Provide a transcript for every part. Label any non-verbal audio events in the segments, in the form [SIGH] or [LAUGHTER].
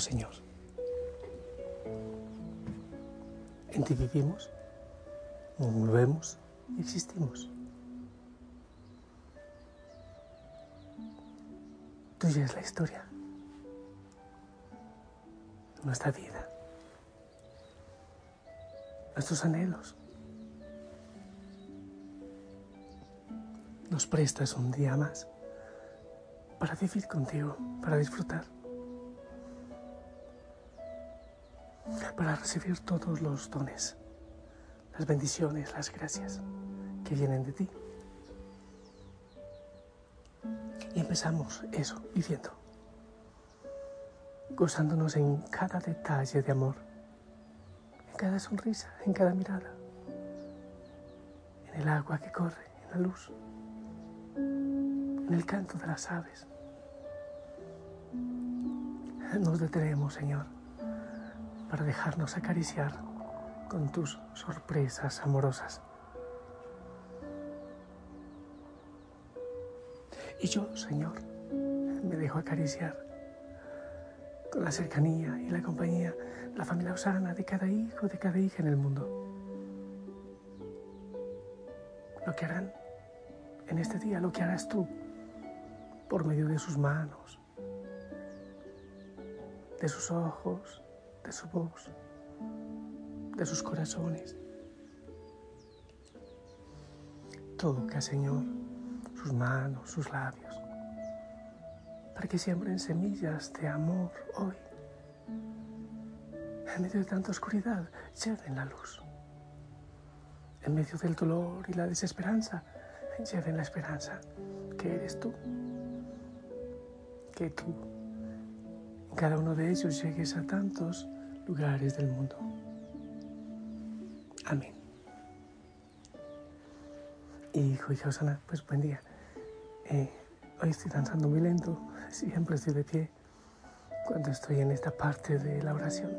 Señor, en ti vivimos, movemos y existimos. Tuya es la historia, nuestra vida, nuestros anhelos. Nos prestas un día más para vivir contigo, para disfrutar. Para recibir todos los dones, las bendiciones, las gracias que vienen de ti. Y empezamos eso viviendo, gozándonos en cada detalle de amor, en cada sonrisa, en cada mirada, en el agua que corre, en la luz, en el canto de las aves. Nos detenemos, Señor para dejarnos acariciar con tus sorpresas amorosas. Y yo, Señor, me dejo acariciar con la cercanía y la compañía, la familia Osana de cada hijo, de cada hija en el mundo. Lo que harán en este día, lo que harás tú por medio de sus manos, de sus ojos, de su voz, de sus corazones. Toca, Señor, sus manos, sus labios, para que siembren semillas de amor hoy. En medio de tanta oscuridad, lleven la luz. En medio del dolor y la desesperanza, lleven la esperanza que eres tú. Que tú cada uno de ellos llegues a tantos lugares del mundo. Amén. Hijo y Josana, pues buen día. Eh, hoy estoy danzando muy lento, [LAUGHS] siempre estoy de pie cuando estoy en esta parte de la oración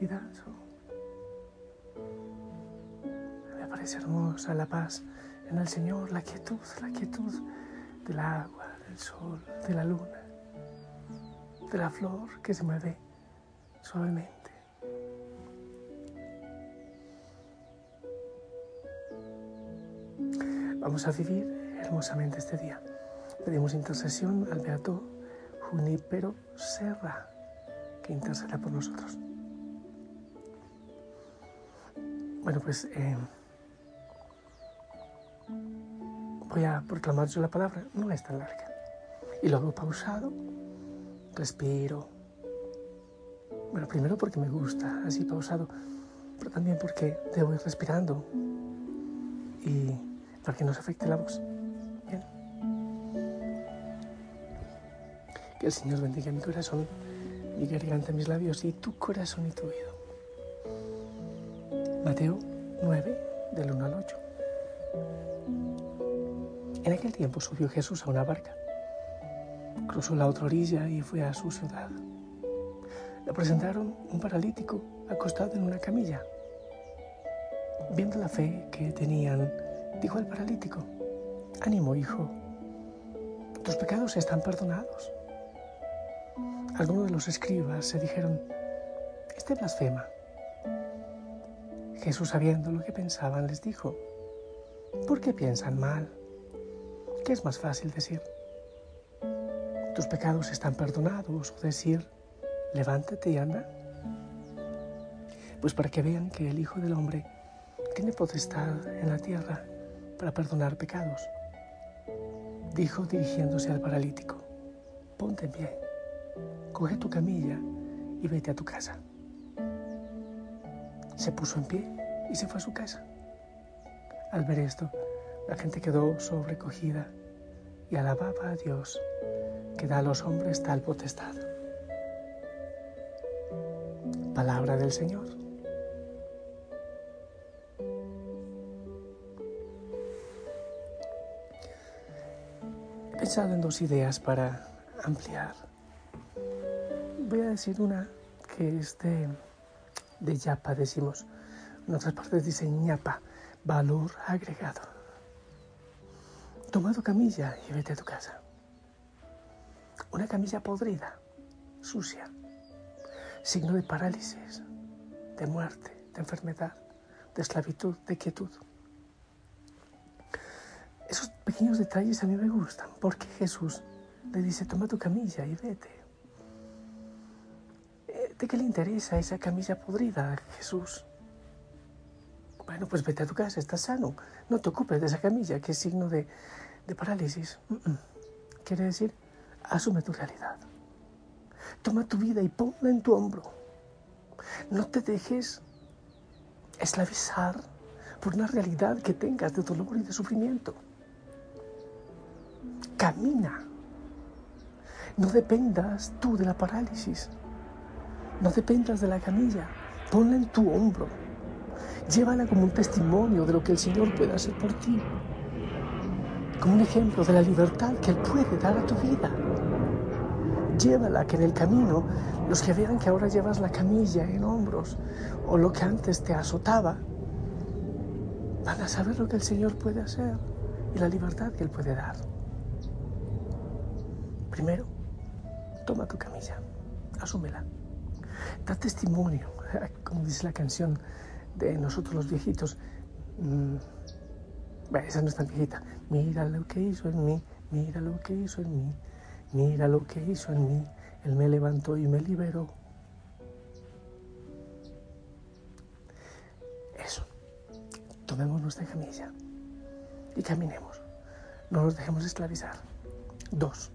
y danzo. Me parece hermosa la paz en el Señor, la quietud, la quietud del agua, del sol, de la luna de la flor que se mueve suavemente. Vamos a vivir hermosamente este día. Pedimos intercesión al Beato Junípero Serra, que interceda por nosotros. Bueno, pues eh, voy a proclamar yo la palabra, no es tan larga. Y lo hago pausado respiro. Bueno, primero porque me gusta, así pausado, pero también porque debo ir respirando y para que no se afecte la voz. Bien. Que el Señor bendiga mi corazón, mi garganta, mis labios y tu corazón y tu oído. Mateo 9, del 1 al 8. En aquel tiempo subió Jesús a una barca cruzó la otra orilla y fue a su ciudad. Le presentaron un paralítico acostado en una camilla. Viendo la fe que tenían, dijo al paralítico, ánimo hijo, tus pecados están perdonados. Algunos de los escribas se dijeron, este blasfema. Jesús, sabiendo lo que pensaban, les dijo, ¿por qué piensan mal? ¿Qué es más fácil decir? Tus pecados están perdonados o decir, levántate y anda. Pues para que vean que el Hijo del Hombre tiene potestad en la tierra para perdonar pecados. Dijo dirigiéndose al paralítico, ponte en pie, coge tu camilla y vete a tu casa. Se puso en pie y se fue a su casa. Al ver esto, la gente quedó sobrecogida y alababa a Dios que da a los hombres tal potestad. Palabra del Señor. He pensado en dos ideas para ampliar. Voy a decir una que es de, de Yapa, decimos. En otras partes dice ñapa, valor agregado. Toma tu camilla y vete a tu casa. Una camilla podrida, sucia, signo de parálisis, de muerte, de enfermedad, de esclavitud, de quietud. Esos pequeños detalles a mí me gustan porque Jesús le dice, toma tu camilla y vete. Eh, ¿De qué le interesa esa camilla podrida Jesús? Bueno, pues vete a tu casa, estás sano. No te ocupes de esa camilla que es signo de, de parálisis. Quiere decir, asume tu realidad. Toma tu vida y ponla en tu hombro. No te dejes esclavizar por una realidad que tengas de dolor y de sufrimiento. Camina. No dependas tú de la parálisis. No dependas de la camilla. Ponla en tu hombro. Llévala como un testimonio de lo que el Señor puede hacer por ti. Como un ejemplo de la libertad que Él puede dar a tu vida. Llévala que en el camino los que vean que ahora llevas la camilla en hombros o lo que antes te azotaba, van a saber lo que el Señor puede hacer y la libertad que Él puede dar. Primero, toma tu camilla, asúmela. Da testimonio, [LAUGHS] como dice la canción de nosotros los viejitos. Mm, esa no es tan viejita. Mira lo que hizo en mí, mira lo que hizo en mí, mira lo que hizo en mí. Él me levantó y me liberó. Eso. Tomemos nuestra camilla y caminemos. No nos dejemos esclavizar. Dos.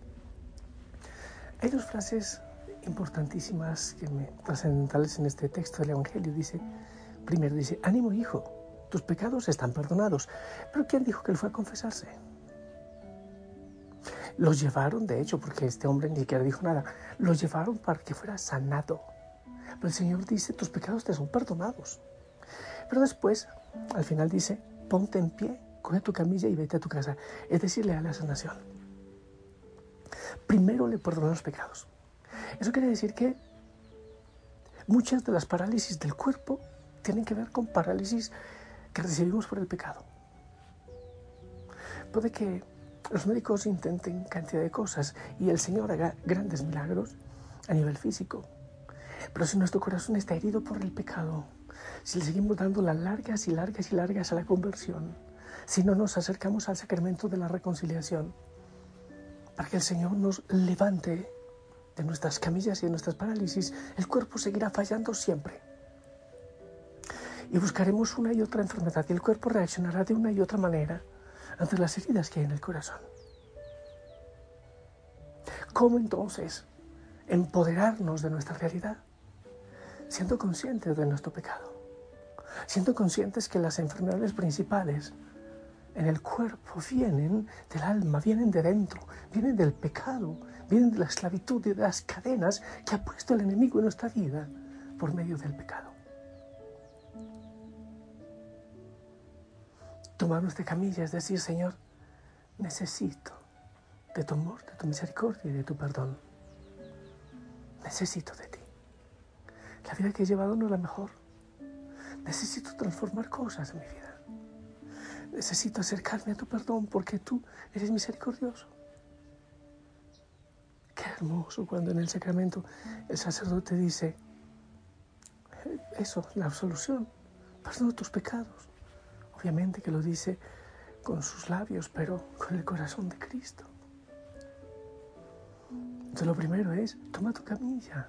Hay dos frases importantísimas, que me, trascendentales en este texto del Evangelio. Dice, primero dice, ánimo hijo, tus pecados están perdonados. Pero ¿quién dijo que él fue a confesarse? Los llevaron, de hecho, porque este hombre ni siquiera dijo nada, los llevaron para que fuera sanado. Pero el Señor dice, tus pecados te son perdonados. Pero después, al final dice, ponte en pie, coge tu camilla y vete a tu casa. Es decir, le da la sanación. Primero le perdonó los pecados. Eso quiere decir que muchas de las parálisis del cuerpo tienen que ver con parálisis que recibimos por el pecado. Puede que los médicos intenten cantidad de cosas y el Señor haga grandes milagros a nivel físico. Pero si nuestro corazón está herido por el pecado, si le seguimos dando las largas y largas y largas a la conversión, si no nos acercamos al sacramento de la reconciliación, para que el Señor nos levante de nuestras camillas y de nuestras parálisis, el cuerpo seguirá fallando siempre. Y buscaremos una y otra enfermedad y el cuerpo reaccionará de una y otra manera ante las heridas que hay en el corazón. ¿Cómo entonces empoderarnos de nuestra realidad? Siendo conscientes de nuestro pecado, siendo conscientes que las enfermedades principales en el cuerpo vienen del alma, vienen de dentro, vienen del pecado, vienen de la esclavitud y de las cadenas que ha puesto el enemigo en nuestra vida por medio del pecado. Tomar nuestra camilla es decir, Señor, necesito de tu amor, de tu misericordia y de tu perdón. Necesito de ti. La vida que he llevado no es la mejor. Necesito transformar cosas en mi vida. Necesito acercarme a tu perdón porque tú eres misericordioso. Qué hermoso cuando en el sacramento el sacerdote dice, eso, la absolución, perdono tus pecados. Obviamente que lo dice con sus labios, pero con el corazón de Cristo. Lo primero es, toma tu camilla,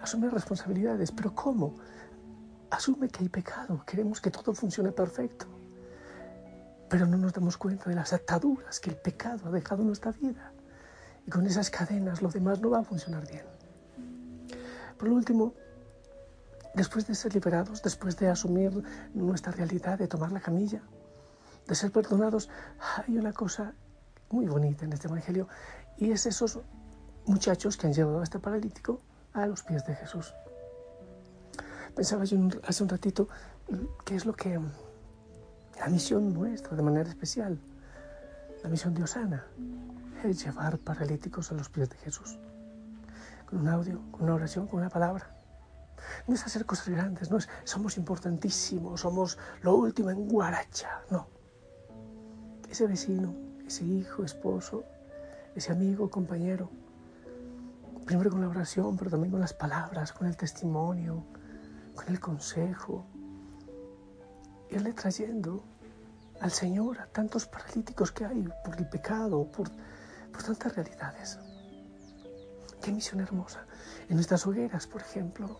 asume responsabilidades, pero ¿cómo? asume que hay pecado, queremos que todo funcione perfecto, pero no nos damos cuenta de las ataduras que el pecado ha dejado en nuestra vida. Y con esas cadenas lo demás no va a funcionar bien. Por último, después de ser liberados, después de asumir nuestra realidad, de tomar la camilla, de ser perdonados, hay una cosa muy bonita en este Evangelio y es esos muchachos que han llevado a este paralítico a los pies de Jesús. Pensaba yo hace un ratito qué es lo que la misión nuestra de manera especial, la misión de Osana, es llevar paralíticos a los pies de Jesús. Con un audio, con una oración, con una palabra. No es hacer cosas grandes, no es somos importantísimos, somos lo último en Guaracha, no. Ese vecino, ese hijo, esposo, ese amigo, compañero, primero con la oración, pero también con las palabras, con el testimonio, con el consejo, irle trayendo al Señor a tantos paralíticos que hay por el pecado, por, por tantas realidades. Qué misión hermosa. En nuestras hogueras, por ejemplo,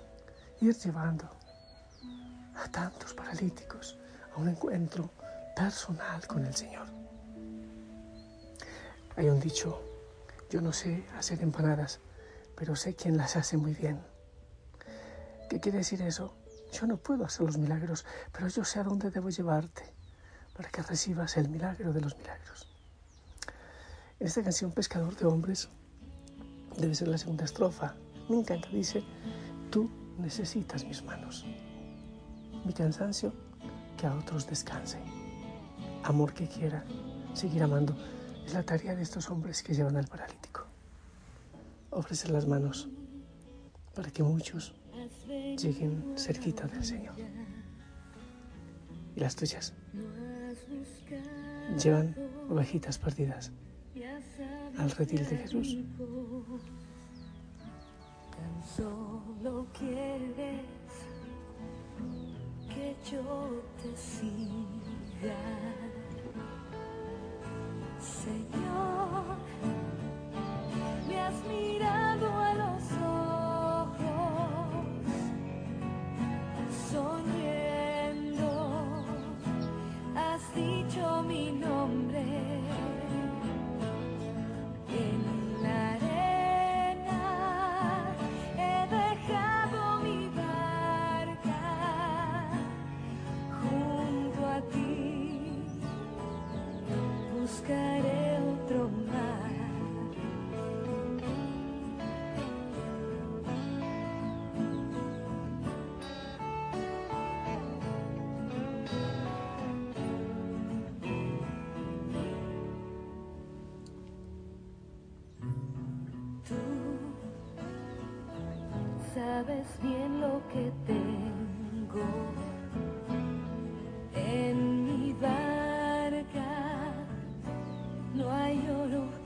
ir llevando a tantos paralíticos a un encuentro personal con el Señor. Hay un dicho, yo no sé hacer empanadas, pero sé quién las hace muy bien. ¿Qué quiere decir eso? Yo no puedo hacer los milagros, pero yo sé a dónde debo llevarte para que recibas el milagro de los milagros. En esta canción Pescador de Hombres debe ser la segunda estrofa. Me encanta, dice, tú necesitas mis manos. Mi cansancio, que a otros descanse. Amor que quiera seguir amando. Es la tarea de estos hombres que llevan al paralítico. Ofrecer las manos para que muchos lleguen cerquita del Señor. Y las tuyas llevan ovejitas perdidas al redil de Jesús. solo quieres que yo te siga. Señor, sabes bien lo que tengo en mi barca. No hay oro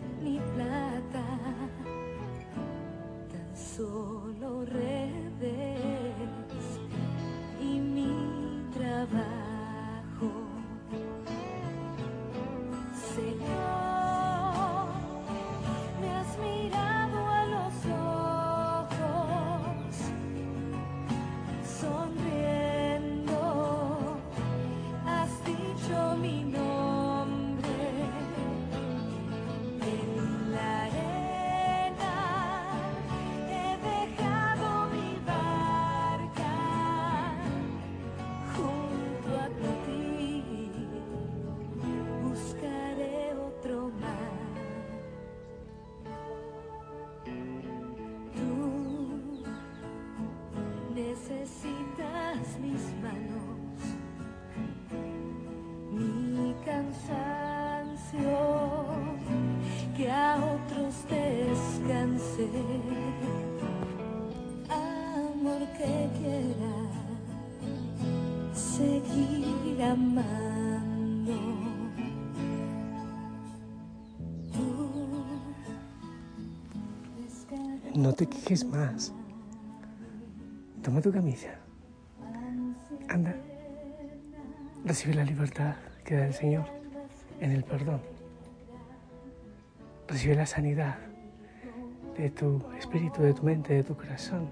Amor que quiera seguir amando. No te quejes más. Toma tu camilla. Anda. Recibe la libertad que da el Señor en el perdón. Recibe la sanidad de tu espíritu, de tu mente, de tu corazón.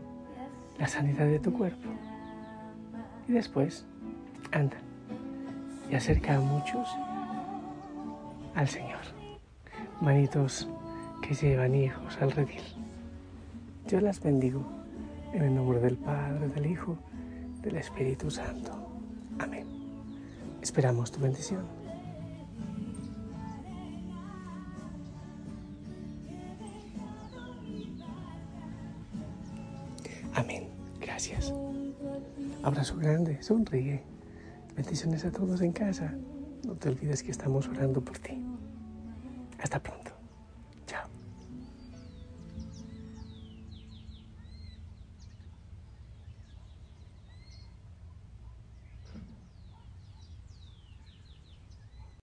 La sanidad de tu cuerpo. Y después, anda y acerca a muchos al Señor. Manitos que llevan hijos al redil. Yo las bendigo en el nombre del Padre, del Hijo, del Espíritu Santo. Amén. Esperamos tu bendición. Amén. Gracias. Abrazo grande. Sonríe. Bendiciones a todos en casa. No te olvides que estamos orando por ti. Hasta pronto.